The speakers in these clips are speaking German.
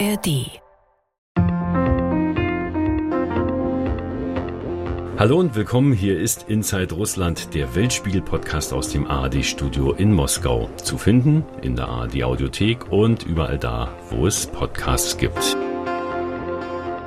ARD. Hallo und willkommen. Hier ist Inside Russland, der Weltspiegel-Podcast aus dem ARD-Studio in Moskau. Zu finden in der ARD-Audiothek und überall da, wo es Podcasts gibt.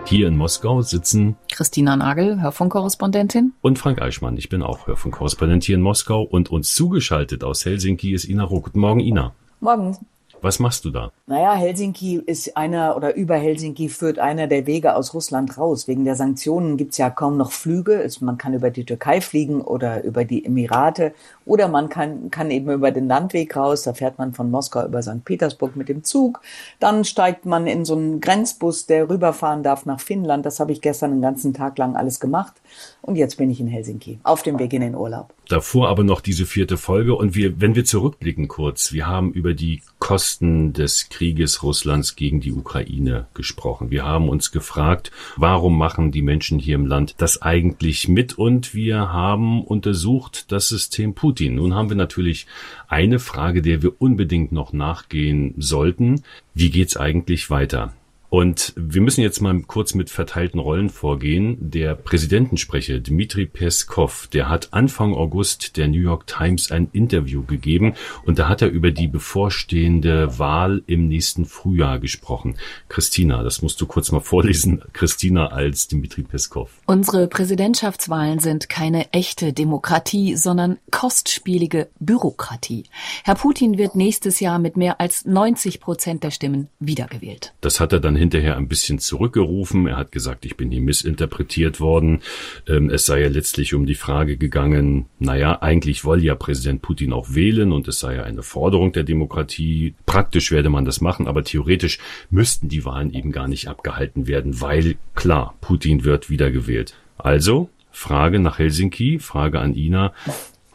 Hier in Moskau sitzen Christina Nagel, Hörfunkkorrespondentin. Und Frank Eichmann. Ich bin auch Hörfunkkorrespondent hier in Moskau und uns zugeschaltet aus Helsinki ist Ina Ruck. Guten Morgen, Ina. Morgen. Was machst du da? Naja, Helsinki ist einer oder über Helsinki führt einer der Wege aus Russland raus. Wegen der Sanktionen gibt's ja kaum noch Flüge. Man kann über die Türkei fliegen oder über die Emirate oder man kann, kann eben über den Landweg raus. Da fährt man von Moskau über St. Petersburg mit dem Zug. Dann steigt man in so einen Grenzbus, der rüberfahren darf nach Finnland. Das habe ich gestern den ganzen Tag lang alles gemacht. Und jetzt bin ich in Helsinki auf dem Weg in den Urlaub. Davor aber noch diese vierte Folge. Und wir, wenn wir zurückblicken kurz, wir haben über die Kosten des Krieges Russlands gegen die Ukraine gesprochen. Wir haben uns gefragt, warum machen die Menschen hier im Land das eigentlich mit? Und wir haben untersucht das System Putin. Nun haben wir natürlich eine Frage, der wir unbedingt noch nachgehen sollten. Wie geht's eigentlich weiter? Und wir müssen jetzt mal kurz mit verteilten Rollen vorgehen. Der Präsidentensprecher Dmitri Peskov, der hat Anfang August der New York Times ein Interview gegeben und da hat er über die bevorstehende Wahl im nächsten Frühjahr gesprochen. Christina, das musst du kurz mal vorlesen. Christina als Dmitri Peskov. Unsere Präsidentschaftswahlen sind keine echte Demokratie, sondern kostspielige Bürokratie. Herr Putin wird nächstes Jahr mit mehr als 90 Prozent der Stimmen wiedergewählt. Das hat er dann hinterher ein bisschen zurückgerufen. Er hat gesagt, ich bin hier missinterpretiert worden. Ähm, es sei ja letztlich um die Frage gegangen, naja, eigentlich wolle ja Präsident Putin auch wählen und es sei ja eine Forderung der Demokratie. Praktisch werde man das machen, aber theoretisch müssten die Wahlen eben gar nicht abgehalten werden, weil klar, Putin wird wiedergewählt. Also, Frage nach Helsinki, Frage an Ina.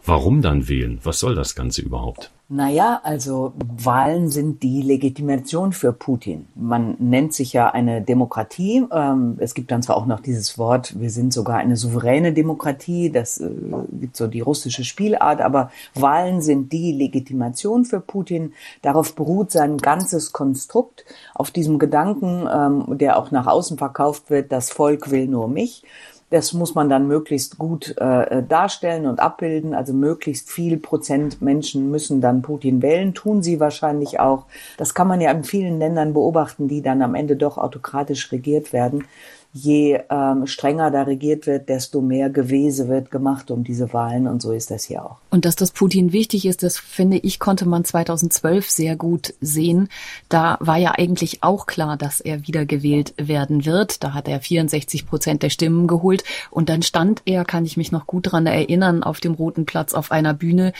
Warum dann wählen? Was soll das Ganze überhaupt? Naja, also Wahlen sind die Legitimation für Putin. Man nennt sich ja eine Demokratie. Ähm, es gibt dann zwar auch noch dieses Wort, wir sind sogar eine souveräne Demokratie, das äh, gibt so die russische Spielart, aber Wahlen sind die Legitimation für Putin. Darauf beruht sein ganzes Konstrukt, auf diesem Gedanken, ähm, der auch nach außen verkauft wird, das Volk will nur mich. Das muss man dann möglichst gut äh, darstellen und abbilden. Also möglichst viel Prozent Menschen müssen dann Putin wählen, tun sie wahrscheinlich auch. Das kann man ja in vielen Ländern beobachten, die dann am Ende doch autokratisch regiert werden je ähm, strenger da regiert wird, desto mehr Gewese wird gemacht um diese Wahlen und so ist das hier auch. Und dass das Putin wichtig ist, das finde ich, konnte man 2012 sehr gut sehen. Da war ja eigentlich auch klar, dass er wiedergewählt werden wird. Da hat er 64 Prozent der Stimmen geholt und dann stand er, kann ich mich noch gut dran erinnern, auf dem Roten Platz auf einer Bühne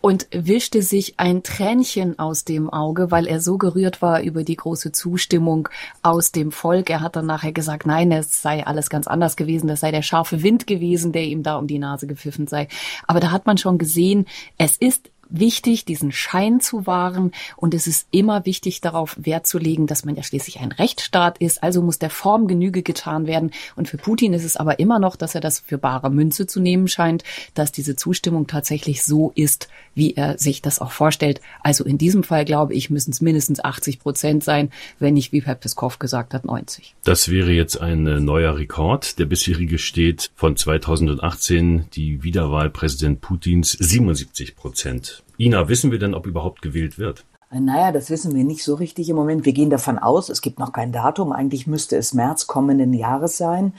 und wischte sich ein Tränchen aus dem Auge, weil er so gerührt war über die große Zustimmung aus dem Volk. Er hat dann nachher gesagt, nein, es sei alles ganz anders gewesen, das sei der scharfe Wind gewesen, der ihm da um die Nase gepfiffen sei. Aber da hat man schon gesehen, es ist wichtig, diesen Schein zu wahren. Und es ist immer wichtig, darauf Wert zu legen, dass man ja schließlich ein Rechtsstaat ist. Also muss der Form Genüge getan werden. Und für Putin ist es aber immer noch, dass er das für bare Münze zu nehmen scheint, dass diese Zustimmung tatsächlich so ist, wie er sich das auch vorstellt. Also in diesem Fall, glaube ich, müssen es mindestens 80 Prozent sein, wenn nicht, wie Herr Peskov gesagt hat, 90. Das wäre jetzt ein äh, neuer Rekord. Der bisherige steht von 2018, die Wiederwahl Präsident Putins 77 Prozent. Ina, wissen wir denn, ob überhaupt gewählt wird? Naja, das wissen wir nicht so richtig im Moment. Wir gehen davon aus, es gibt noch kein Datum. Eigentlich müsste es März kommenden Jahres sein.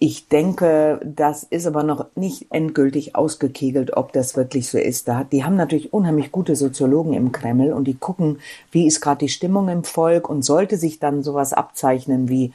Ich denke, das ist aber noch nicht endgültig ausgekegelt, ob das wirklich so ist. Die haben natürlich unheimlich gute Soziologen im Kreml und die gucken, wie ist gerade die Stimmung im Volk und sollte sich dann sowas abzeichnen wie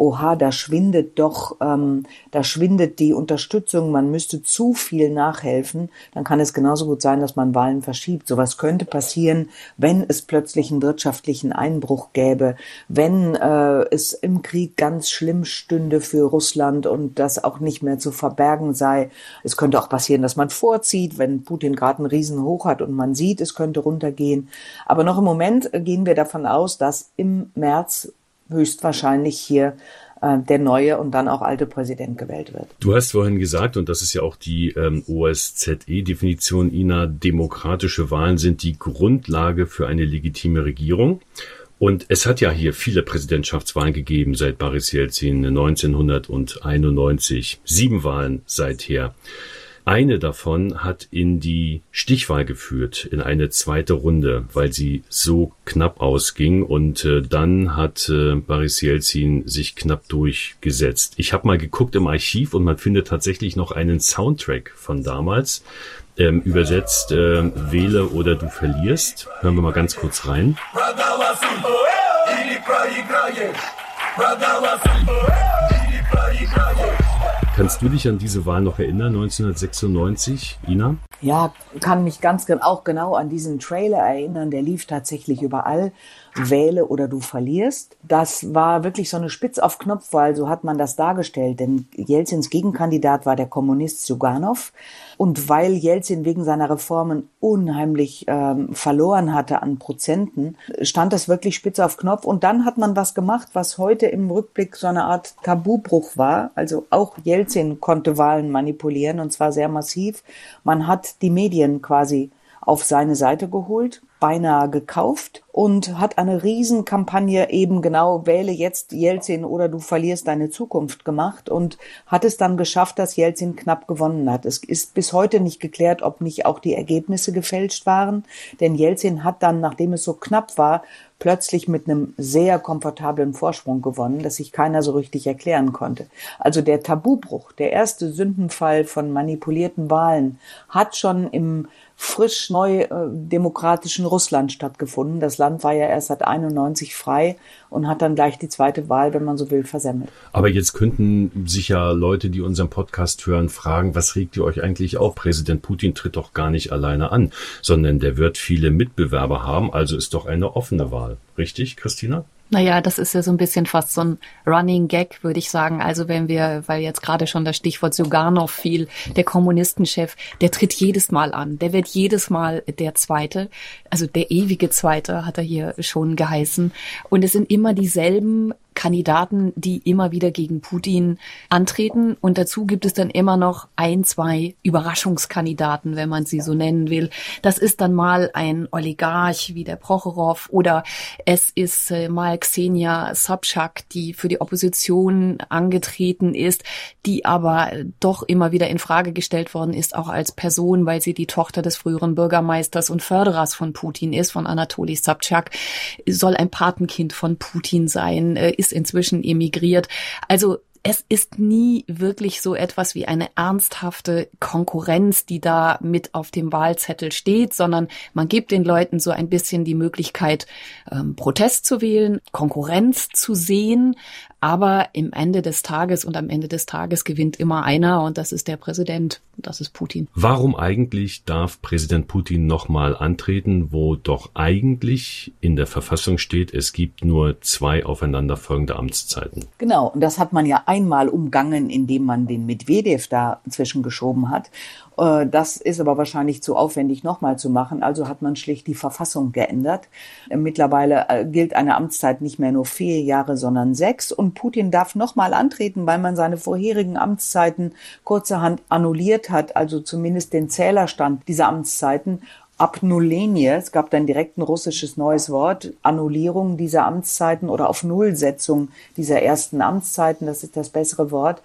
oha, da schwindet doch, ähm, da schwindet die Unterstützung, man müsste zu viel nachhelfen, dann kann es genauso gut sein, dass man Wahlen verschiebt. Sowas könnte passieren, wenn es plötzlich einen wirtschaftlichen Einbruch gäbe, wenn äh, es im Krieg ganz schlimm stünde für Russland und das auch nicht mehr zu verbergen sei. Es könnte auch passieren, dass man vorzieht, wenn Putin gerade einen Riesenhoch hat und man sieht, es könnte runtergehen. Aber noch im Moment gehen wir davon aus, dass im März höchstwahrscheinlich hier äh, der neue und dann auch alte Präsident gewählt wird. Du hast vorhin gesagt, und das ist ja auch die ähm, OSZE-Definition, Ina, demokratische Wahlen sind die Grundlage für eine legitime Regierung. Und es hat ja hier viele Präsidentschaftswahlen gegeben seit Boris Jelzin 1991. Sieben Wahlen seither. Eine davon hat in die Stichwahl geführt, in eine zweite Runde, weil sie so knapp ausging und äh, dann hat äh, Boris Jelzin sich knapp durchgesetzt. Ich habe mal geguckt im Archiv und man findet tatsächlich noch einen Soundtrack von damals, ähm, übersetzt äh, Wähle oder du verlierst. Hören wir mal ganz kurz rein. Kannst du dich an diese Wahl noch erinnern, 1996, Ina? Ja, kann mich ganz auch genau an diesen Trailer erinnern. Der lief tatsächlich überall wähle oder du verlierst. Das war wirklich so eine Spitz auf Knopfwahl, so hat man das dargestellt. Denn Jelzins Gegenkandidat war der Kommunist Suganov. Und weil Jelzin wegen seiner Reformen unheimlich ähm, verloren hatte an Prozenten, stand das wirklich spitz auf Knopf. Und dann hat man was gemacht, was heute im Rückblick so eine Art Tabubruch war. Also auch Jelzin konnte Wahlen manipulieren und zwar sehr massiv. Man hat die Medien quasi auf seine Seite geholt, beinahe gekauft und hat eine Riesenkampagne eben genau wähle jetzt Jelzin oder du verlierst deine Zukunft gemacht und hat es dann geschafft, dass Jelzin knapp gewonnen hat. Es ist bis heute nicht geklärt, ob nicht auch die Ergebnisse gefälscht waren, denn Jelzin hat dann, nachdem es so knapp war, plötzlich mit einem sehr komfortablen Vorsprung gewonnen, dass sich keiner so richtig erklären konnte. Also der Tabubruch, der erste Sündenfall von manipulierten Wahlen, hat schon im frisch neu äh, demokratischen Russland stattgefunden. Das Land war ja erst seit 91 frei und hat dann gleich die zweite Wahl, wenn man so will, versemmelt. Aber jetzt könnten sich ja Leute, die unseren Podcast hören, fragen, was regt ihr euch eigentlich auf? Präsident Putin tritt doch gar nicht alleine an, sondern der wird viele Mitbewerber haben, also ist doch eine offene Wahl. Richtig, Christina? Naja, das ist ja so ein bisschen fast so ein Running Gag, würde ich sagen. Also wenn wir, weil jetzt gerade schon das Stichwort Suganov fiel, der Kommunistenchef, der tritt jedes Mal an. Der wird jedes Mal der Zweite. Also der ewige Zweite hat er hier schon geheißen. Und es sind immer dieselben Kandidaten, die immer wieder gegen Putin antreten. Und dazu gibt es dann immer noch ein, zwei Überraschungskandidaten, wenn man sie so nennen will. Das ist dann mal ein Oligarch wie der Prochorow oder es ist äh, mal Xenia Sobchak, die für die Opposition angetreten ist, die aber doch immer wieder in Frage gestellt worden ist, auch als Person, weil sie die Tochter des früheren Bürgermeisters und Förderers von Putin ist, von Anatoly Sobchak, soll ein Patenkind von Putin sein, äh, ist inzwischen emigriert. Also es ist nie wirklich so etwas wie eine ernsthafte Konkurrenz, die da mit auf dem Wahlzettel steht, sondern man gibt den Leuten so ein bisschen die Möglichkeit, ähm, Protest zu wählen, Konkurrenz zu sehen, aber im Ende des Tages und am Ende des Tages gewinnt immer einer und das ist der Präsident, das ist Putin. Warum eigentlich darf Präsident Putin nochmal antreten, wo doch eigentlich in der Verfassung steht, es gibt nur zwei aufeinanderfolgende Amtszeiten? Genau, und das hat man ja einmal umgangen, indem man den Medvedev da zwischengeschoben hat. Äh, das ist aber wahrscheinlich zu aufwendig nochmal zu machen. Also hat man schlicht die Verfassung geändert. Äh, mittlerweile äh, gilt eine Amtszeit nicht mehr nur vier Jahre, sondern sechs. Und Putin darf nochmal antreten, weil man seine vorherigen Amtszeiten kurzerhand annulliert hat, also zumindest den Zählerstand dieser Amtszeiten Abnullenie, es gab dann direkt ein russisches neues Wort, Annullierung dieser Amtszeiten oder auf Nullsetzung dieser ersten Amtszeiten, das ist das bessere Wort.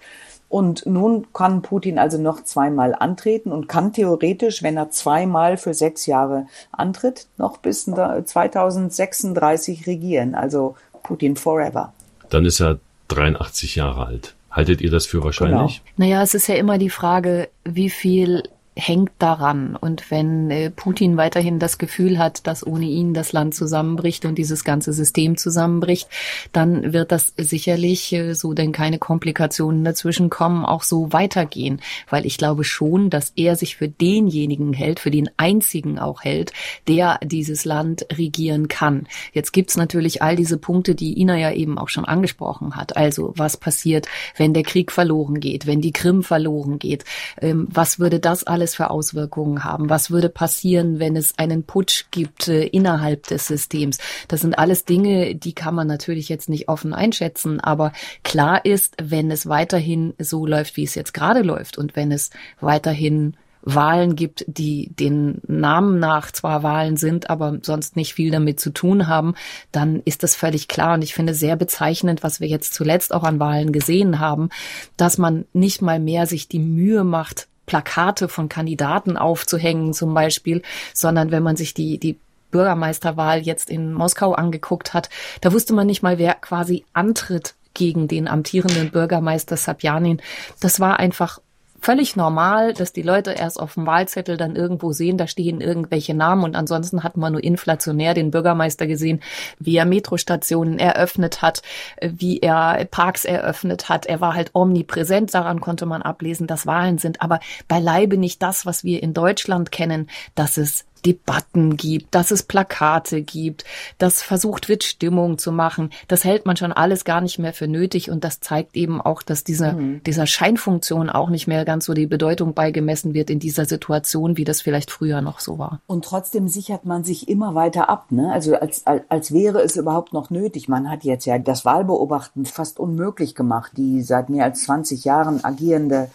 Und nun kann Putin also noch zweimal antreten und kann theoretisch, wenn er zweimal für sechs Jahre antritt, noch bis 2036 regieren. Also Putin forever. Dann ist er 83 Jahre alt. Haltet ihr das für wahrscheinlich? Genau. Naja, es ist ja immer die Frage, wie viel hängt daran. Und wenn äh, Putin weiterhin das Gefühl hat, dass ohne ihn das Land zusammenbricht und dieses ganze System zusammenbricht, dann wird das sicherlich, äh, so denn keine Komplikationen dazwischen kommen, auch so weitergehen. Weil ich glaube schon, dass er sich für denjenigen hält, für den einzigen auch hält, der dieses Land regieren kann. Jetzt gibt's natürlich all diese Punkte, die Ina ja eben auch schon angesprochen hat. Also was passiert, wenn der Krieg verloren geht, wenn die Krim verloren geht? Ähm, was würde das alles alles für Auswirkungen haben? Was würde passieren, wenn es einen Putsch gibt äh, innerhalb des Systems? Das sind alles Dinge, die kann man natürlich jetzt nicht offen einschätzen, aber klar ist, wenn es weiterhin so läuft, wie es jetzt gerade läuft und wenn es weiterhin Wahlen gibt, die den Namen nach zwar Wahlen sind, aber sonst nicht viel damit zu tun haben, dann ist das völlig klar. Und ich finde sehr bezeichnend, was wir jetzt zuletzt auch an Wahlen gesehen haben, dass man nicht mal mehr sich die Mühe macht, Plakate von Kandidaten aufzuhängen zum Beispiel, sondern wenn man sich die, die Bürgermeisterwahl jetzt in Moskau angeguckt hat, da wusste man nicht mal, wer quasi antritt gegen den amtierenden Bürgermeister Sabjanin. Das war einfach völlig normal, dass die Leute erst auf dem Wahlzettel dann irgendwo sehen, da stehen irgendwelche Namen und ansonsten hat man nur inflationär den Bürgermeister gesehen, wie er Metrostationen eröffnet hat, wie er Parks eröffnet hat. Er war halt omnipräsent, daran konnte man ablesen, dass Wahlen sind, aber beileibe nicht das, was wir in Deutschland kennen, dass es Debatten gibt, dass es Plakate gibt, dass versucht wird, Stimmung zu machen. Das hält man schon alles gar nicht mehr für nötig und das zeigt eben auch, dass diese, mhm. dieser Scheinfunktion auch nicht mehr ganz so die Bedeutung beigemessen wird in dieser Situation, wie das vielleicht früher noch so war. Und trotzdem sichert man sich immer weiter ab, ne? Also als, als, als wäre es überhaupt noch nötig. Man hat jetzt ja das Wahlbeobachten fast unmöglich gemacht. Die seit mehr als 20 Jahren agierende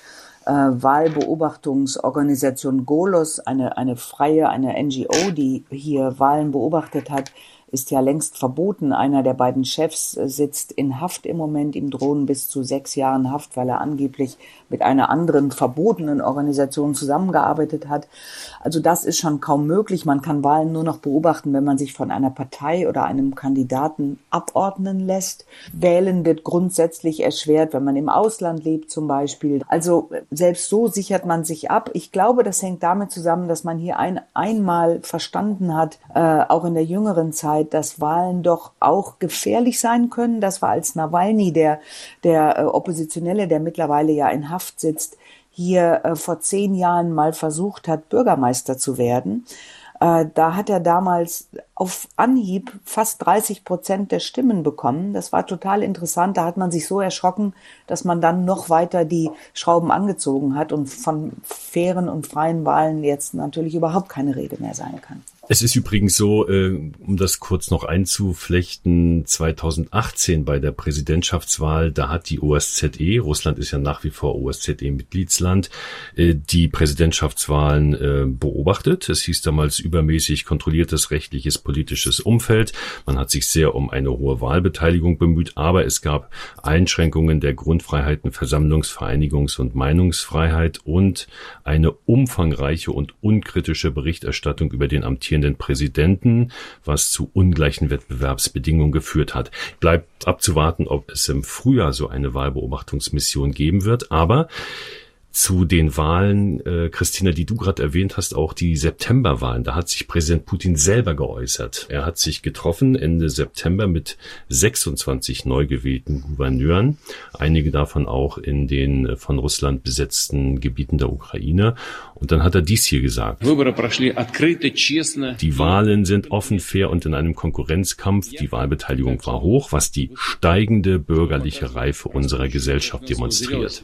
äh, Wahlbeobachtungsorganisation Golos, eine, eine freie, eine NGO, die hier Wahlen beobachtet hat, ist ja längst verboten. Einer der beiden Chefs äh, sitzt in Haft im Moment. Ihm drohen bis zu sechs Jahren Haft, weil er angeblich mit einer anderen verbotenen Organisation zusammengearbeitet hat. Also das ist schon kaum möglich. Man kann Wahlen nur noch beobachten, wenn man sich von einer Partei oder einem Kandidaten abordnen lässt. Wählen wird grundsätzlich erschwert, wenn man im Ausland lebt zum Beispiel. Also selbst so sichert man sich ab. Ich glaube, das hängt damit zusammen, dass man hier ein, einmal verstanden hat, äh, auch in der jüngeren Zeit, dass Wahlen doch auch gefährlich sein können. Das war als Nawalny, der, der äh, Oppositionelle, der mittlerweile ja in Haft sitzt, hier äh, vor zehn Jahren mal versucht hat, Bürgermeister zu werden. Äh, da hat er damals auf Anhieb fast 30 Prozent der Stimmen bekommen. Das war total interessant. Da hat man sich so erschrocken, dass man dann noch weiter die Schrauben angezogen hat und von fairen und freien Wahlen jetzt natürlich überhaupt keine Rede mehr sein kann. Es ist übrigens so, äh, um das kurz noch einzuflechten, 2018 bei der Präsidentschaftswahl, da hat die OSZE, Russland ist ja nach wie vor OSZE-Mitgliedsland, äh, die Präsidentschaftswahlen äh, beobachtet. Es hieß damals übermäßig kontrolliertes rechtliches politisches Umfeld. Man hat sich sehr um eine hohe Wahlbeteiligung bemüht, aber es gab Einschränkungen der Grundfreiheiten, Versammlungs-, Vereinigungs- und Meinungsfreiheit und eine umfangreiche und unkritische Berichterstattung über den amtierenden amtierenden Präsidenten, was zu ungleichen Wettbewerbsbedingungen geführt hat. Bleibt abzuwarten, ob es im Frühjahr so eine Wahlbeobachtungsmission geben wird, aber zu den Wahlen, äh, Christina, die du gerade erwähnt hast, auch die Septemberwahlen. Da hat sich Präsident Putin selber geäußert. Er hat sich getroffen Ende September mit 26 neu gewählten Gouverneuren, einige davon auch in den von Russland besetzten Gebieten der Ukraine. Und dann hat er dies hier gesagt. Die Wahlen sind offen, fair und in einem Konkurrenzkampf. Die Wahlbeteiligung war hoch, was die steigende bürgerliche Reife unserer Gesellschaft demonstriert.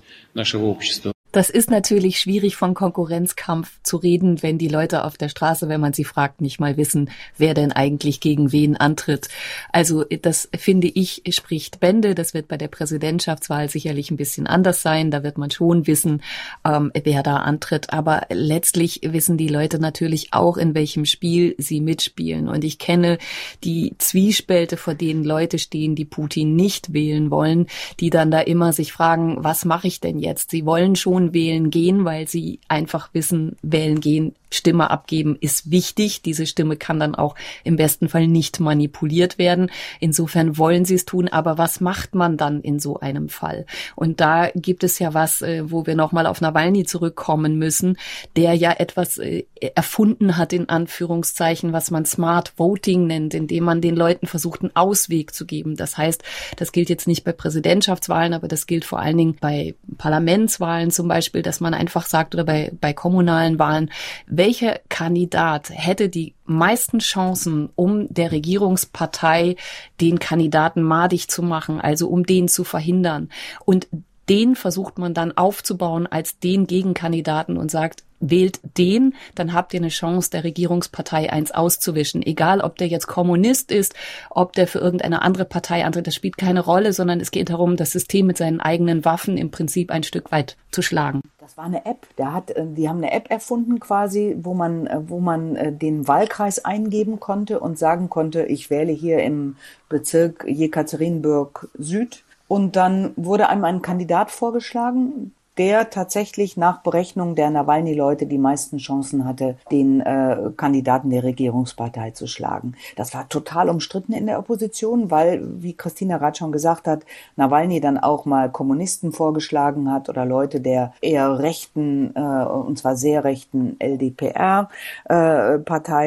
Das ist natürlich schwierig von Konkurrenzkampf zu reden, wenn die Leute auf der Straße, wenn man sie fragt, nicht mal wissen, wer denn eigentlich gegen wen antritt. Also das finde ich spricht Bände. Das wird bei der Präsidentschaftswahl sicherlich ein bisschen anders sein. Da wird man schon wissen, ähm, wer da antritt. Aber letztlich wissen die Leute natürlich auch, in welchem Spiel sie mitspielen. Und ich kenne die Zwiespälte, vor denen Leute stehen, die Putin nicht wählen wollen, die dann da immer sich fragen, was mache ich denn jetzt? Sie wollen schon Person wählen gehen, weil sie einfach wissen, wählen gehen Stimme abgeben ist wichtig. Diese Stimme kann dann auch im besten Fall nicht manipuliert werden. Insofern wollen sie es tun, aber was macht man dann in so einem Fall? Und da gibt es ja was, äh, wo wir nochmal auf Nawalny zurückkommen müssen, der ja etwas äh, erfunden hat, in Anführungszeichen, was man Smart Voting nennt, indem man den Leuten versucht, einen Ausweg zu geben. Das heißt, das gilt jetzt nicht bei Präsidentschaftswahlen, aber das gilt vor allen Dingen bei Parlamentswahlen zum Beispiel, dass man einfach sagt oder bei, bei kommunalen Wahlen, welcher Kandidat hätte die meisten Chancen, um der Regierungspartei den Kandidaten madig zu machen, also um den zu verhindern. Und den versucht man dann aufzubauen als den Gegenkandidaten und sagt, wählt den, dann habt ihr eine Chance, der Regierungspartei eins auszuwischen. Egal, ob der jetzt Kommunist ist, ob der für irgendeine andere Partei antritt, das spielt keine Rolle, sondern es geht darum, das System mit seinen eigenen Waffen im Prinzip ein Stück weit zu schlagen. Das war eine App. Der hat, äh, die haben eine App erfunden quasi, wo man, äh, wo man äh, den Wahlkreis eingeben konnte und sagen konnte, ich wähle hier im Bezirk Jekaterinburg Süd. Und dann wurde einem ein Kandidat vorgeschlagen, der tatsächlich nach Berechnung der Nawalny-Leute die meisten Chancen hatte, den äh, Kandidaten der Regierungspartei zu schlagen. Das war total umstritten in der Opposition, weil, wie Christina Rath schon gesagt hat, Nawalny dann auch mal Kommunisten vorgeschlagen hat oder Leute der eher rechten, äh, und zwar sehr rechten LDPR-Partei.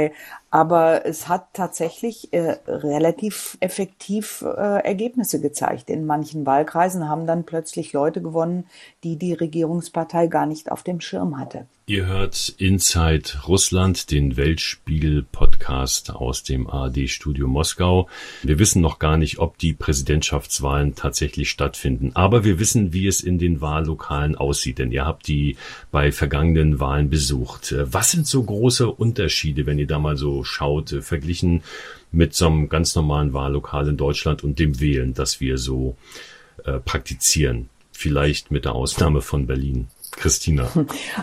Äh, aber es hat tatsächlich äh, relativ effektiv äh, Ergebnisse gezeigt. In manchen Wahlkreisen haben dann plötzlich Leute gewonnen, die die Regierungspartei gar nicht auf dem Schirm hatte. Ihr hört Inside Russland, den Weltspiegel-Podcast aus dem ARD-Studio Moskau. Wir wissen noch gar nicht, ob die Präsidentschaftswahlen tatsächlich stattfinden, aber wir wissen, wie es in den Wahllokalen aussieht, denn ihr habt die bei vergangenen Wahlen besucht. Was sind so große Unterschiede, wenn ihr da mal so schaut, verglichen mit so einem ganz normalen Wahllokal in Deutschland und dem Wählen, das wir so äh, praktizieren? Vielleicht mit der Ausnahme von Berlin. Christina?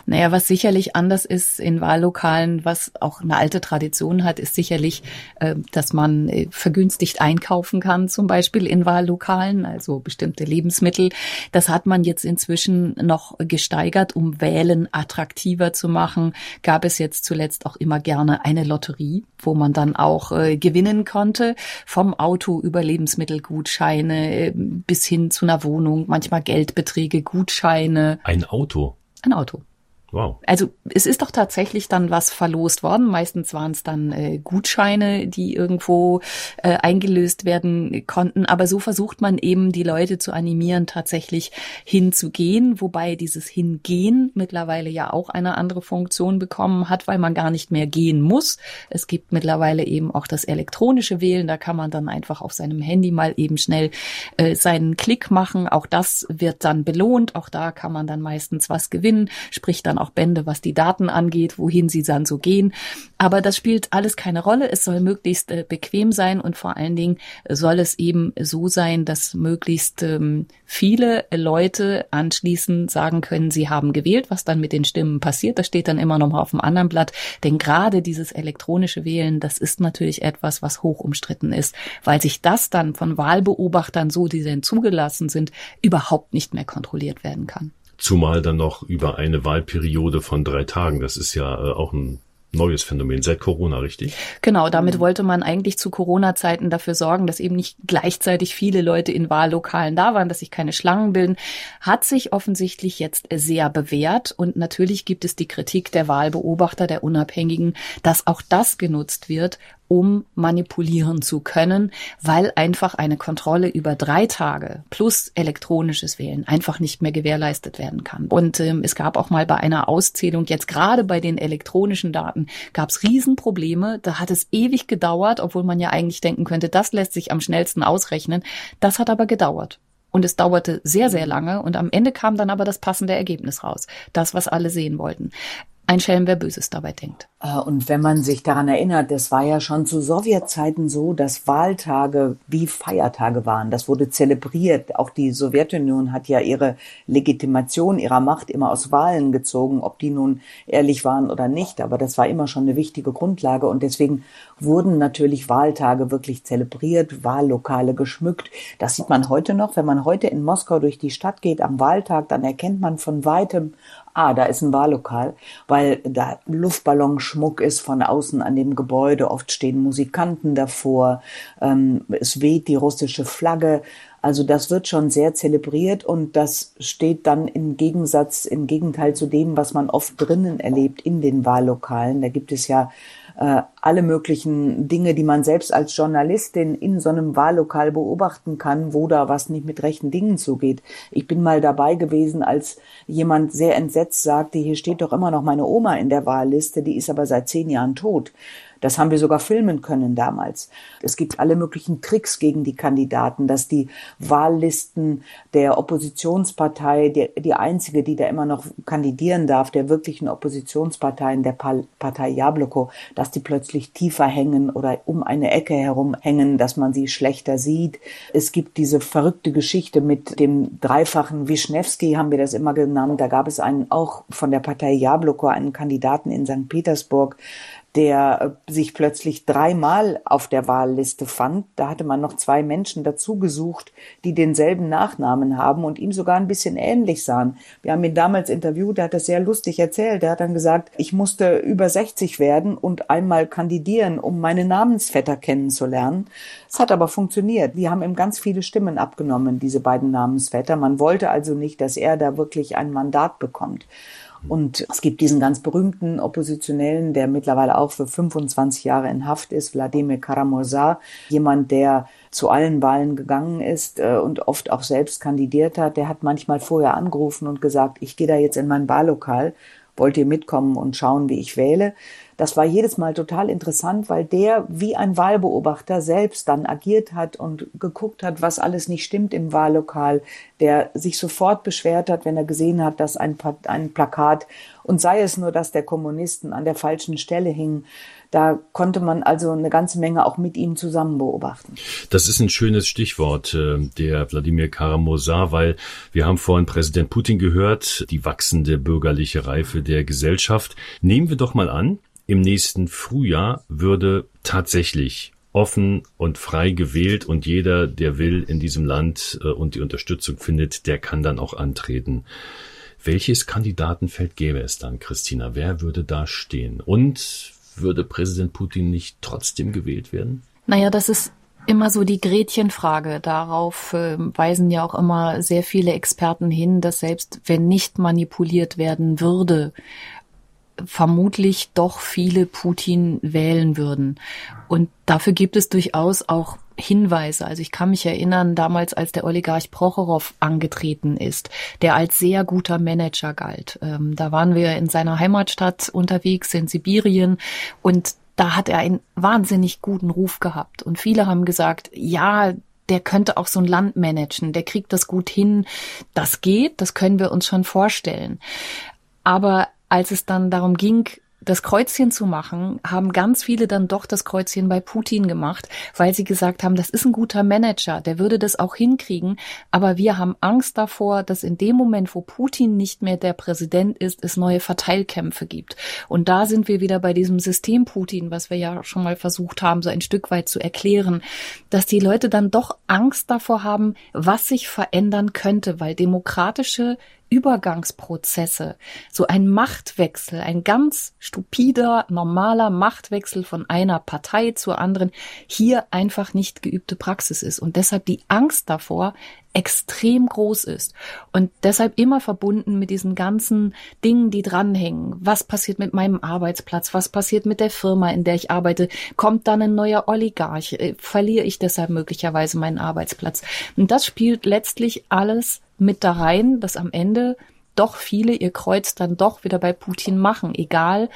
Naja, was sicherlich anders ist in Wahllokalen, was auch eine alte Tradition hat, ist sicherlich, äh, dass man äh, vergünstigt einkaufen kann, zum Beispiel in Wahllokalen, also bestimmte Lebensmittel. Das hat man jetzt inzwischen noch gesteigert, um Wählen attraktiver zu machen. Gab es jetzt zuletzt auch immer gerne eine Lotterie, wo man dann auch äh, gewinnen konnte, vom Auto über Lebensmittelgutscheine bis hin zu einer Wohnung, manchmal Geldbeträge, Gutscheine. Ein Auto? Ein Auto. Wow. Also es ist doch tatsächlich dann was verlost worden. Meistens waren es dann äh, Gutscheine, die irgendwo äh, eingelöst werden konnten. Aber so versucht man eben die Leute zu animieren, tatsächlich hinzugehen. Wobei dieses Hingehen mittlerweile ja auch eine andere Funktion bekommen hat, weil man gar nicht mehr gehen muss. Es gibt mittlerweile eben auch das elektronische Wählen. Da kann man dann einfach auf seinem Handy mal eben schnell äh, seinen Klick machen. Auch das wird dann belohnt. Auch da kann man dann meistens was gewinnen, sprich dann dann auch Bände, was die Daten angeht, wohin sie dann so gehen. Aber das spielt alles keine Rolle. Es soll möglichst äh, bequem sein und vor allen Dingen soll es eben so sein, dass möglichst ähm, viele Leute anschließend sagen können, sie haben gewählt, was dann mit den Stimmen passiert. Das steht dann immer noch mal auf dem anderen Blatt. Denn gerade dieses elektronische Wählen, das ist natürlich etwas, was hoch umstritten ist, weil sich das dann von Wahlbeobachtern, so die denn zugelassen sind, überhaupt nicht mehr kontrolliert werden kann. Zumal dann noch über eine Wahlperiode von drei Tagen. Das ist ja äh, auch ein neues Phänomen seit Corona, richtig? Genau, damit mhm. wollte man eigentlich zu Corona-Zeiten dafür sorgen, dass eben nicht gleichzeitig viele Leute in Wahllokalen da waren, dass sich keine Schlangen bilden. Hat sich offensichtlich jetzt sehr bewährt und natürlich gibt es die Kritik der Wahlbeobachter, der Unabhängigen, dass auch das genutzt wird, um manipulieren zu können, weil einfach eine Kontrolle über drei Tage plus elektronisches Wählen einfach nicht mehr gewährleistet werden kann. Und ähm, es gab auch mal bei einer Auszählung, jetzt gerade bei den elektronischen Daten, gab es Riesenprobleme. Da hat es ewig gedauert, obwohl man ja eigentlich denken könnte, das lässt sich am schnellsten ausrechnen. Das hat aber gedauert. Und es dauerte sehr, sehr lange und am Ende kam dann aber das passende Ergebnis raus. Das, was alle sehen wollten. Ein Schelm, wer Böses dabei denkt. Äh, und wenn man sich daran erinnert, das war ja schon zu Sowjetzeiten so, dass Wahltage wie Feiertage waren. Das wurde zelebriert. Auch die Sowjetunion hat ja ihre Legitimation ihrer Macht immer aus Wahlen gezogen, ob die nun ehrlich waren oder nicht. Aber das war immer schon eine wichtige Grundlage. Und deswegen wurden natürlich Wahltage wirklich zelebriert, Wahllokale geschmückt. Das sieht man heute noch. Wenn man heute in Moskau durch die Stadt geht am Wahltag, dann erkennt man von weitem ah, da ist ein Wahllokal, weil da Luftballonschmuck ist von außen an dem Gebäude. Oft stehen Musikanten davor. Ähm, es weht die russische Flagge. Also das wird schon sehr zelebriert und das steht dann im Gegensatz, im Gegenteil zu dem, was man oft drinnen erlebt in den Wahllokalen. Da gibt es ja äh, alle möglichen Dinge, die man selbst als Journalistin in so einem Wahllokal beobachten kann, wo da was nicht mit rechten Dingen zugeht. Ich bin mal dabei gewesen, als jemand sehr entsetzt sagte, hier steht doch immer noch meine Oma in der Wahlliste, die ist aber seit zehn Jahren tot. Das haben wir sogar filmen können damals. Es gibt alle möglichen Tricks gegen die Kandidaten, dass die Wahllisten der Oppositionspartei, die, die einzige, die da immer noch kandidieren darf, der wirklichen Oppositionsparteien, der Partei Jabloko, dass die plötzlich tiefer hängen oder um eine Ecke herum hängen, dass man sie schlechter sieht. Es gibt diese verrückte Geschichte mit dem dreifachen Wischnewski, haben wir das immer genannt. Da gab es einen auch von der Partei Jabloko, einen Kandidaten in St. Petersburg, der äh, sich plötzlich dreimal auf der Wahlliste fand. Da hatte man noch zwei Menschen dazu gesucht, die denselben Nachnamen haben und ihm sogar ein bisschen ähnlich sahen. Wir haben ihn damals interviewt, er hat das sehr lustig erzählt. Er hat dann gesagt, ich musste über 60 werden und einmal kandidieren, um meine Namensvetter kennenzulernen. Es hat aber funktioniert. Die haben ihm ganz viele Stimmen abgenommen, diese beiden Namensvetter. Man wollte also nicht, dass er da wirklich ein Mandat bekommt. Und es gibt diesen ganz berühmten Oppositionellen, der mittlerweile auch für 25 Jahre in Haft ist, Wladimir Karamursa, jemand, der zu allen Wahlen gegangen ist äh, und oft auch selbst kandidiert hat. Der hat manchmal vorher angerufen und gesagt, ich gehe da jetzt in mein Wahllokal, wollt ihr mitkommen und schauen, wie ich wähle? Das war jedes Mal total interessant, weil der wie ein Wahlbeobachter selbst dann agiert hat und geguckt hat, was alles nicht stimmt im Wahllokal, der sich sofort beschwert hat, wenn er gesehen hat, dass ein, ein Plakat und sei es nur, dass der Kommunisten an der falschen Stelle hing, da konnte man also eine ganze Menge auch mit ihm zusammen beobachten. Das ist ein schönes Stichwort, äh, der Wladimir Karamursa, weil wir haben vorhin Präsident Putin gehört, die wachsende bürgerliche Reife der Gesellschaft. Nehmen wir doch mal an, im nächsten Frühjahr würde tatsächlich offen und frei gewählt und jeder, der will in diesem Land äh, und die Unterstützung findet, der kann dann auch antreten. Welches Kandidatenfeld gäbe es dann, Christina? Wer würde da stehen? Und würde Präsident Putin nicht trotzdem gewählt werden? Naja, das ist immer so die Gretchenfrage. Darauf äh, weisen ja auch immer sehr viele Experten hin, dass selbst wenn nicht manipuliert werden würde, vermutlich doch viele Putin wählen würden. Und dafür gibt es durchaus auch Hinweise. Also ich kann mich erinnern, damals als der Oligarch Prochorow angetreten ist, der als sehr guter Manager galt. Ähm, da waren wir in seiner Heimatstadt unterwegs in Sibirien und da hat er einen wahnsinnig guten Ruf gehabt. Und viele haben gesagt, ja, der könnte auch so ein Land managen, der kriegt das gut hin. Das geht, das können wir uns schon vorstellen. Aber als es dann darum ging, das Kreuzchen zu machen, haben ganz viele dann doch das Kreuzchen bei Putin gemacht, weil sie gesagt haben, das ist ein guter Manager, der würde das auch hinkriegen. Aber wir haben Angst davor, dass in dem Moment, wo Putin nicht mehr der Präsident ist, es neue Verteilkämpfe gibt. Und da sind wir wieder bei diesem System Putin, was wir ja schon mal versucht haben, so ein Stück weit zu erklären, dass die Leute dann doch Angst davor haben, was sich verändern könnte, weil demokratische Übergangsprozesse, so ein Machtwechsel, ein ganz stupider, normaler Machtwechsel von einer Partei zur anderen, hier einfach nicht geübte Praxis ist und deshalb die Angst davor extrem groß ist und deshalb immer verbunden mit diesen ganzen Dingen, die dranhängen. Was passiert mit meinem Arbeitsplatz? Was passiert mit der Firma, in der ich arbeite? Kommt dann ein neuer Oligarch? Äh, verliere ich deshalb möglicherweise meinen Arbeitsplatz? Und das spielt letztlich alles mit da rein, dass am Ende doch viele ihr Kreuz dann doch wieder bei Putin machen, egal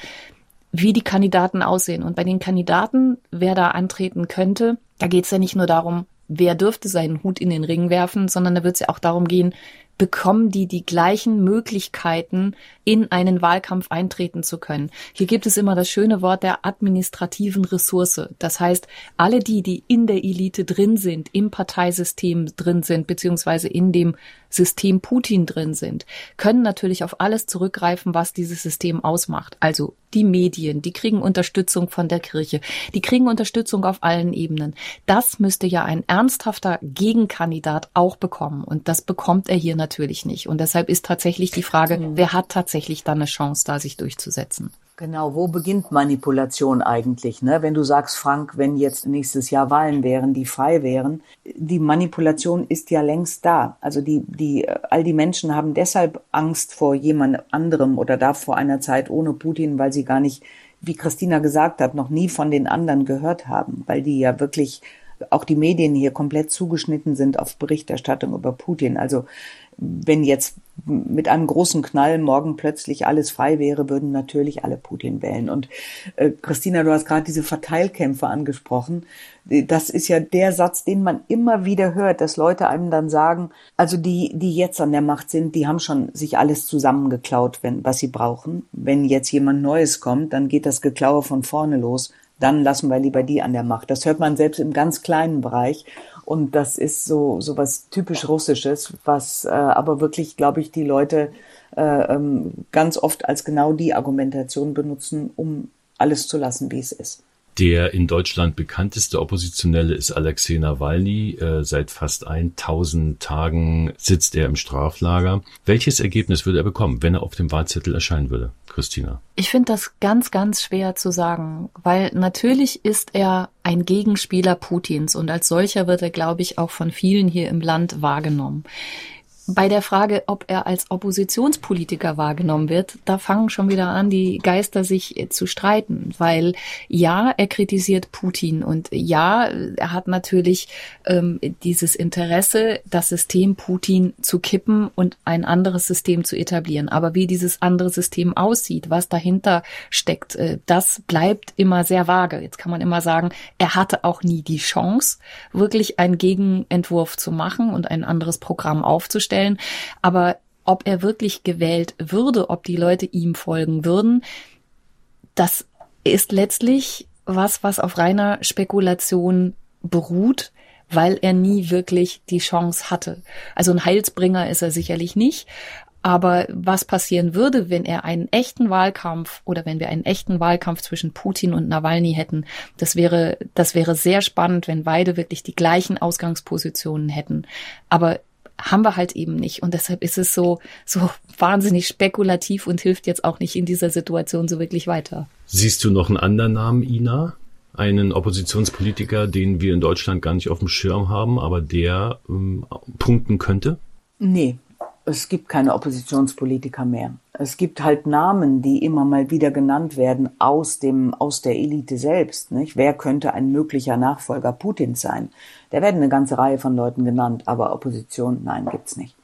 wie die Kandidaten aussehen. Und bei den Kandidaten, wer da antreten könnte, da geht es ja nicht nur darum, wer dürfte seinen Hut in den Ring werfen, sondern da wird es ja auch darum gehen, bekommen die die gleichen Möglichkeiten, in einen Wahlkampf eintreten zu können. Hier gibt es immer das schöne Wort der administrativen Ressource. Das heißt, alle die, die in der Elite drin sind, im Parteisystem drin sind, beziehungsweise in dem System Putin drin sind, können natürlich auf alles zurückgreifen, was dieses System ausmacht. Also die Medien, die kriegen Unterstützung von der Kirche, die kriegen Unterstützung auf allen Ebenen. Das müsste ja ein ernsthafter Gegenkandidat auch bekommen. Und das bekommt er hier natürlich nicht. Und deshalb ist tatsächlich die Frage, wer hat tatsächlich dann eine Chance, da sich durchzusetzen? Genau, wo beginnt Manipulation eigentlich? Ne? Wenn du sagst, Frank, wenn jetzt nächstes Jahr Wahlen wären, die frei wären, die Manipulation ist ja längst da. Also die, die, all die Menschen haben deshalb Angst vor jemand anderem oder da vor einer Zeit ohne Putin, weil sie gar nicht, wie Christina gesagt hat, noch nie von den anderen gehört haben, weil die ja wirklich auch die Medien hier komplett zugeschnitten sind auf Berichterstattung über Putin. Also wenn jetzt mit einem großen Knall morgen plötzlich alles frei wäre, würden natürlich alle Putin wählen. Und äh, Christina, du hast gerade diese Verteilkämpfe angesprochen. Das ist ja der Satz, den man immer wieder hört, dass Leute einem dann sagen, also die, die jetzt an der Macht sind, die haben schon sich alles zusammengeklaut, wenn, was sie brauchen. Wenn jetzt jemand Neues kommt, dann geht das Geklaue von vorne los. Dann lassen wir lieber die an der Macht. Das hört man selbst im ganz kleinen Bereich. Und das ist so, so was typisch Russisches, was äh, aber wirklich, glaube ich, die Leute äh, ähm, ganz oft als genau die Argumentation benutzen, um alles zu lassen, wie es ist. Der in Deutschland bekannteste Oppositionelle ist Alexei Nawalny. Äh, seit fast 1000 Tagen sitzt er im Straflager. Welches Ergebnis würde er bekommen, wenn er auf dem Wahlzettel erscheinen würde, Christina? Ich finde das ganz, ganz schwer zu sagen, weil natürlich ist er ein Gegenspieler Putins und als solcher wird er, glaube ich, auch von vielen hier im Land wahrgenommen bei der Frage, ob er als Oppositionspolitiker wahrgenommen wird, da fangen schon wieder an, die Geister sich äh, zu streiten, weil ja, er kritisiert Putin und ja, er hat natürlich ähm, dieses Interesse, das System Putin zu kippen und ein anderes System zu etablieren. Aber wie dieses andere System aussieht, was dahinter steckt, äh, das bleibt immer sehr vage. Jetzt kann man immer sagen, er hatte auch nie die Chance, wirklich einen Gegenentwurf zu machen und ein anderes Programm aufzustellen stellen. Aber ob er wirklich gewählt würde, ob die Leute ihm folgen würden, das ist letztlich was, was auf reiner Spekulation beruht, weil er nie wirklich die Chance hatte. Also ein Heilsbringer ist er sicherlich nicht. Aber was passieren würde, wenn er einen echten Wahlkampf oder wenn wir einen echten Wahlkampf zwischen Putin und Nawalny hätten, das wäre, das wäre sehr spannend, wenn beide wirklich die gleichen Ausgangspositionen hätten. Aber haben wir halt eben nicht. Und deshalb ist es so, so wahnsinnig spekulativ und hilft jetzt auch nicht in dieser Situation so wirklich weiter. Siehst du noch einen anderen Namen, Ina? Einen Oppositionspolitiker, den wir in Deutschland gar nicht auf dem Schirm haben, aber der ähm, punkten könnte? Nee, es gibt keine Oppositionspolitiker mehr. Es gibt halt Namen, die immer mal wieder genannt werden aus dem, aus der Elite selbst, nicht? Wer könnte ein möglicher Nachfolger Putins sein? Da werden eine ganze Reihe von Leuten genannt, aber Opposition, nein, gibt's nicht.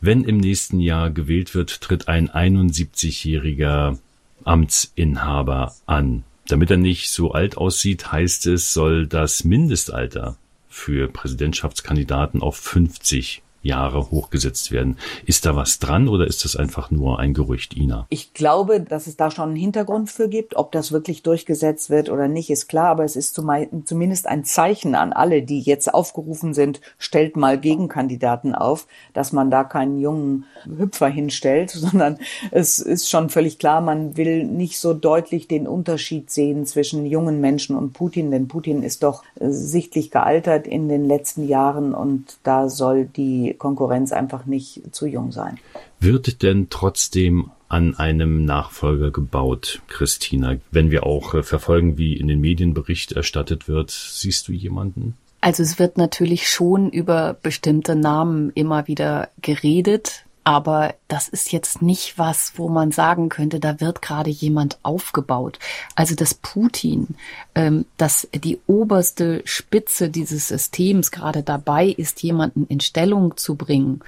Wenn im nächsten Jahr gewählt wird, tritt ein 71-jähriger Amtsinhaber an. Damit er nicht so alt aussieht, heißt es, soll das Mindestalter für Präsidentschaftskandidaten auf 50 Jahre hochgesetzt werden. Ist da was dran oder ist das einfach nur ein Gerücht, Ina? Ich glaube, dass es da schon einen Hintergrund für gibt. Ob das wirklich durchgesetzt wird oder nicht, ist klar. Aber es ist zumindest ein Zeichen an alle, die jetzt aufgerufen sind, stellt mal Gegenkandidaten auf, dass man da keinen jungen Hüpfer hinstellt, sondern es ist schon völlig klar, man will nicht so deutlich den Unterschied sehen zwischen jungen Menschen und Putin, denn Putin ist doch äh, sichtlich gealtert in den letzten Jahren und da soll die Konkurrenz einfach nicht zu jung sein. Wird denn trotzdem an einem Nachfolger gebaut, Christina? Wenn wir auch äh, verfolgen, wie in den Medien Bericht erstattet wird, siehst du jemanden? Also es wird natürlich schon über bestimmte Namen immer wieder geredet. Aber das ist jetzt nicht was, wo man sagen könnte, da wird gerade jemand aufgebaut. Also dass Putin, ähm, dass die oberste Spitze dieses Systems gerade dabei ist, jemanden in Stellung zu bringen,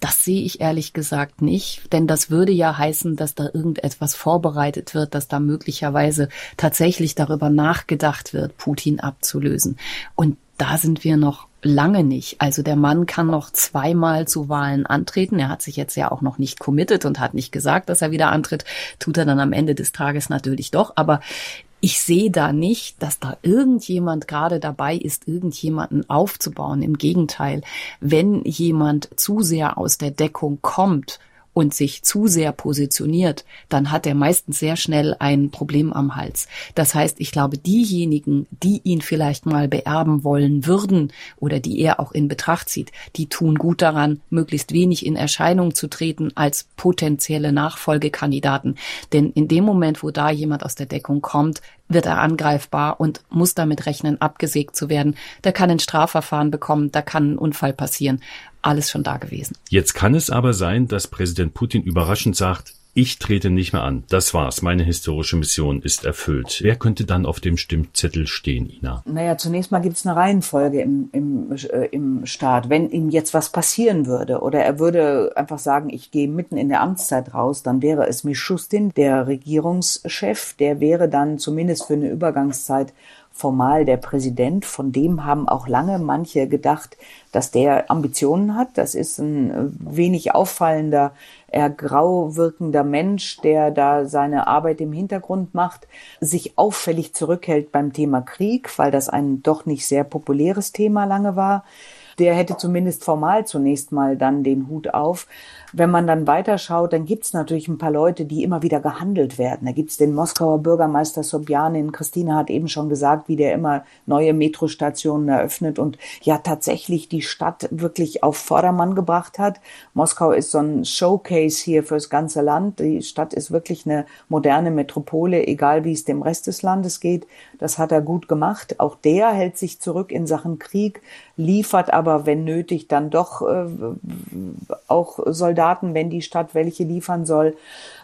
das sehe ich ehrlich gesagt nicht, denn das würde ja heißen, dass da irgendetwas vorbereitet wird, dass da möglicherweise tatsächlich darüber nachgedacht wird, Putin abzulösen. Und da sind wir noch lange nicht. Also der Mann kann noch zweimal zu Wahlen antreten. Er hat sich jetzt ja auch noch nicht committed und hat nicht gesagt, dass er wieder antritt. Tut er dann am Ende des Tages natürlich doch. Aber ich sehe da nicht, dass da irgendjemand gerade dabei ist, irgendjemanden aufzubauen. Im Gegenteil, wenn jemand zu sehr aus der Deckung kommt und sich zu sehr positioniert, dann hat er meistens sehr schnell ein Problem am Hals. Das heißt, ich glaube, diejenigen, die ihn vielleicht mal beerben wollen würden oder die er auch in Betracht zieht, die tun gut daran, möglichst wenig in Erscheinung zu treten als potenzielle Nachfolgekandidaten. Denn in dem Moment, wo da jemand aus der Deckung kommt, wird er angreifbar und muss damit rechnen, abgesägt zu werden. Da kann ein Strafverfahren bekommen, da kann ein Unfall passieren. Alles schon da gewesen. Jetzt kann es aber sein, dass Präsident Putin überraschend sagt, ich trete nicht mehr an. Das war's. Meine historische Mission ist erfüllt. Wer könnte dann auf dem Stimmzettel stehen, Ina? Naja, zunächst mal gibt es eine Reihenfolge im, im, äh, im Staat. Wenn ihm jetzt was passieren würde oder er würde einfach sagen, ich gehe mitten in der Amtszeit raus, dann wäre es Mischustin, der Regierungschef. Der wäre dann zumindest für eine Übergangszeit formal der Präsident. Von dem haben auch lange manche gedacht, dass der Ambitionen hat. Das ist ein äh, wenig auffallender, eher grau wirkender Mensch, der da seine Arbeit im Hintergrund macht, sich auffällig zurückhält beim Thema Krieg, weil das ein doch nicht sehr populäres Thema lange war. Der hätte zumindest formal zunächst mal dann den Hut auf. Wenn man dann weiterschaut, dann gibt es natürlich ein paar Leute, die immer wieder gehandelt werden. Da gibt es den Moskauer Bürgermeister Sobjanin. Christine hat eben schon gesagt, wie der immer neue Metrostationen eröffnet und ja tatsächlich die Stadt wirklich auf Vordermann gebracht hat. Moskau ist so ein Showcase hier fürs ganze Land. Die Stadt ist wirklich eine moderne Metropole, egal wie es dem Rest des Landes geht. Das hat er gut gemacht. Auch der hält sich zurück in Sachen Krieg, liefert aber, wenn nötig, dann doch äh, auch Soldaten Soldaten, wenn die Stadt welche liefern soll.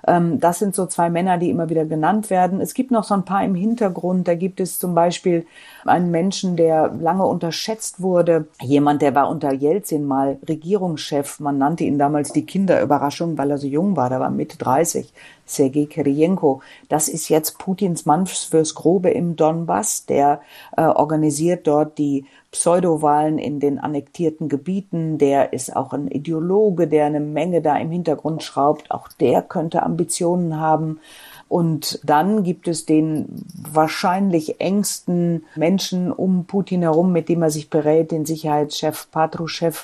Ähm, das sind so zwei Männer, die immer wieder genannt werden. Es gibt noch so ein paar im Hintergrund. Da gibt es zum Beispiel einen Menschen, der lange unterschätzt wurde. Jemand, der war unter Jelzin mal Regierungschef. Man nannte ihn damals die Kinderüberraschung, weil er so jung war. Da war Mitte 30. Sergei Kirienko. Das ist jetzt Putins Mann fürs Grobe im Donbass. Der äh, organisiert dort die Pseudowahlen in den annektierten Gebieten. Der ist auch ein Ideologe, der eine Menge da im Hintergrund schraubt. Auch der könnte Ambitionen haben. Und dann gibt es den wahrscheinlich engsten Menschen um Putin herum, mit dem er sich berät, den Sicherheitschef Patruschew.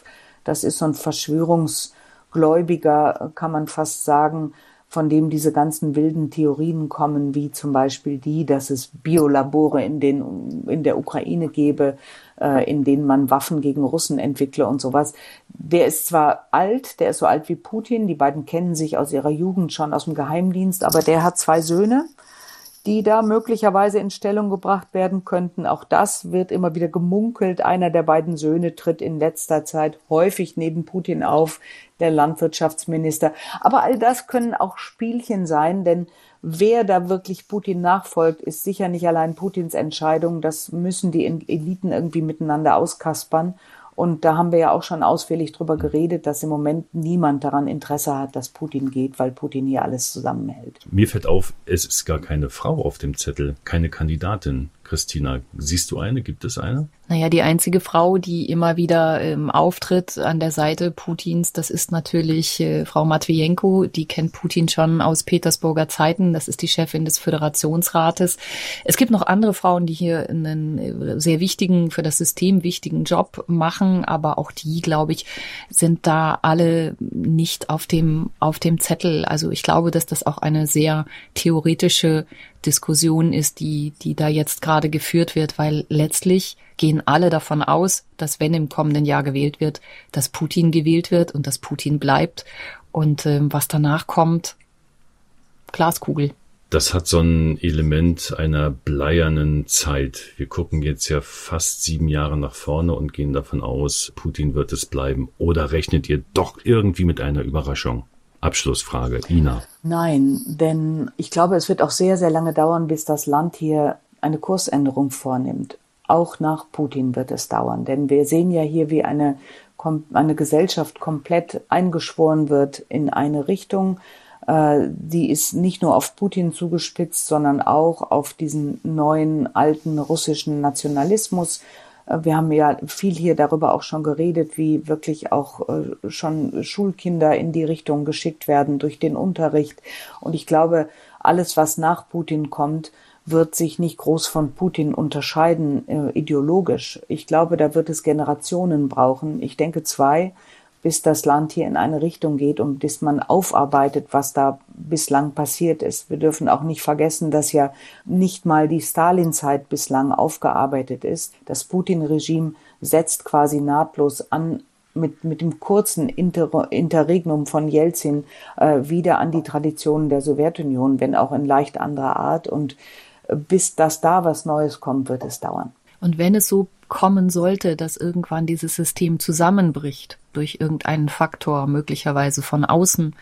Das ist so ein Verschwörungsgläubiger, kann man fast sagen, von dem diese ganzen wilden Theorien kommen, wie zum Beispiel die, dass es Biolabore in, den, in der Ukraine gäbe, äh, in denen man Waffen gegen Russen entwickle und sowas. Der ist zwar alt, der ist so alt wie Putin, die beiden kennen sich aus ihrer Jugend schon aus dem Geheimdienst, aber der hat zwei Söhne die da möglicherweise in Stellung gebracht werden könnten. Auch das wird immer wieder gemunkelt. Einer der beiden Söhne tritt in letzter Zeit häufig neben Putin auf, der Landwirtschaftsminister. Aber all das können auch Spielchen sein, denn wer da wirklich Putin nachfolgt, ist sicher nicht allein Putins Entscheidung. Das müssen die Eliten irgendwie miteinander auskaspern. Und da haben wir ja auch schon ausführlich drüber geredet, dass im Moment niemand daran Interesse hat, dass Putin geht, weil Putin hier alles zusammenhält. Mir fällt auf, es ist gar keine Frau auf dem Zettel, keine Kandidatin. Christina, siehst du eine? Gibt es eine? Naja, die einzige Frau, die immer wieder ähm, auftritt an der Seite Putins, das ist natürlich äh, Frau Matwienko. Die kennt Putin schon aus Petersburger Zeiten. Das ist die Chefin des Föderationsrates. Es gibt noch andere Frauen, die hier einen äh, sehr wichtigen, für das System wichtigen Job machen, aber auch die, glaube ich, sind da alle nicht auf dem, auf dem Zettel. Also ich glaube, dass das auch eine sehr theoretische Diskussion ist, die, die da jetzt gerade geführt wird, weil letztlich gehen alle davon aus, dass wenn im kommenden Jahr gewählt wird, dass Putin gewählt wird und dass Putin bleibt. Und äh, was danach kommt, Glaskugel. Das hat so ein Element einer bleiernen Zeit. Wir gucken jetzt ja fast sieben Jahre nach vorne und gehen davon aus, Putin wird es bleiben. Oder rechnet ihr doch irgendwie mit einer Überraschung? Abschlussfrage, Ina. Nein, denn ich glaube, es wird auch sehr, sehr lange dauern, bis das Land hier eine Kursänderung vornimmt. Auch nach Putin wird es dauern, denn wir sehen ja hier, wie eine, eine Gesellschaft komplett eingeschworen wird in eine Richtung. Äh, die ist nicht nur auf Putin zugespitzt, sondern auch auf diesen neuen alten russischen Nationalismus, wir haben ja viel hier darüber auch schon geredet, wie wirklich auch äh, schon Schulkinder in die Richtung geschickt werden durch den Unterricht. Und ich glaube, alles, was nach Putin kommt, wird sich nicht groß von Putin unterscheiden äh, ideologisch. Ich glaube, da wird es Generationen brauchen. Ich denke zwei, bis das Land hier in eine Richtung geht und bis man aufarbeitet, was da bislang passiert ist. Wir dürfen auch nicht vergessen, dass ja nicht mal die Stalin-Zeit bislang aufgearbeitet ist. Das Putin-Regime setzt quasi nahtlos an mit, mit dem kurzen Inter Interregnum von Jelzin äh, wieder an die Traditionen der Sowjetunion, wenn auch in leicht anderer Art. Und äh, bis das da was Neues kommt, wird es dauern. Und wenn es so kommen sollte, dass irgendwann dieses System zusammenbricht, durch irgendeinen Faktor, möglicherweise von außen,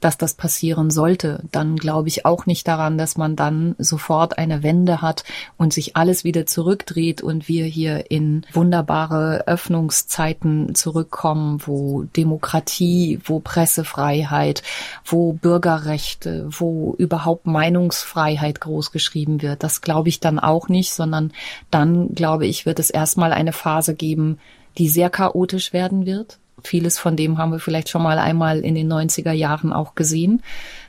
dass das passieren sollte, dann glaube ich auch nicht daran, dass man dann sofort eine Wende hat und sich alles wieder zurückdreht und wir hier in wunderbare Öffnungszeiten zurückkommen, wo Demokratie, wo Pressefreiheit, wo Bürgerrechte, wo überhaupt Meinungsfreiheit großgeschrieben wird. Das glaube ich dann auch nicht, sondern dann glaube ich, wird es erstmal eine Phase geben, die sehr chaotisch werden wird. Vieles von dem haben wir vielleicht schon mal einmal in den 90er Jahren auch gesehen.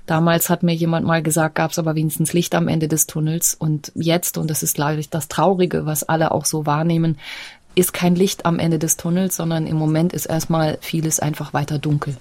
Damals hat mir jemand mal gesagt, gab es aber wenigstens Licht am Ende des Tunnels. Und jetzt, und das ist glaube ich das Traurige, was alle auch so wahrnehmen, ist kein Licht am Ende des Tunnels, sondern im Moment ist erstmal vieles einfach weiter dunkel.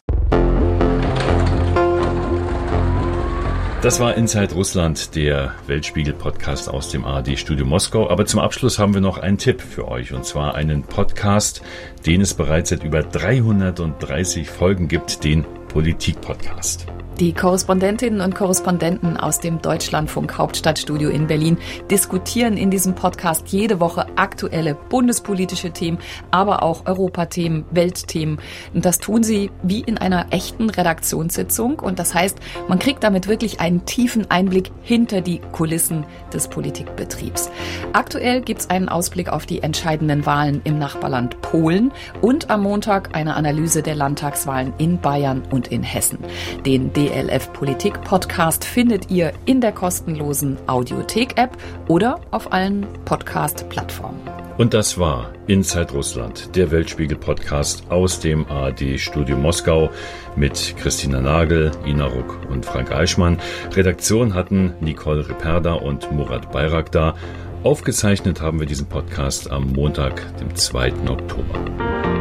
Das war Inside Russland, der Weltspiegel-Podcast aus dem ARD-Studio Moskau. Aber zum Abschluss haben wir noch einen Tipp für euch, und zwar einen Podcast, den es bereits seit über 330 Folgen gibt, den Politik-Podcast. Die Korrespondentinnen und Korrespondenten aus dem Deutschlandfunk Hauptstadtstudio in Berlin diskutieren in diesem Podcast jede Woche aktuelle bundespolitische Themen, aber auch Europathemen, Weltthemen. Und das tun sie wie in einer echten Redaktionssitzung. Und das heißt, man kriegt damit wirklich einen tiefen Einblick hinter die Kulissen des Politikbetriebs. Aktuell gibt es einen Ausblick auf die entscheidenden Wahlen im Nachbarland Polen und am Montag eine Analyse der Landtagswahlen in Bayern und in Hessen. Den DLF Politik Podcast findet ihr in der kostenlosen Audiothek App oder auf allen Podcast Plattformen. Und das war Inside Russland, der Weltspiegel Podcast aus dem ARD Studio Moskau mit Christina Nagel, Ina Ruck und Frank Eichmann. Redaktion hatten Nicole Reperda und Murat Bayraktar. Aufgezeichnet haben wir diesen Podcast am Montag, dem 2. Oktober.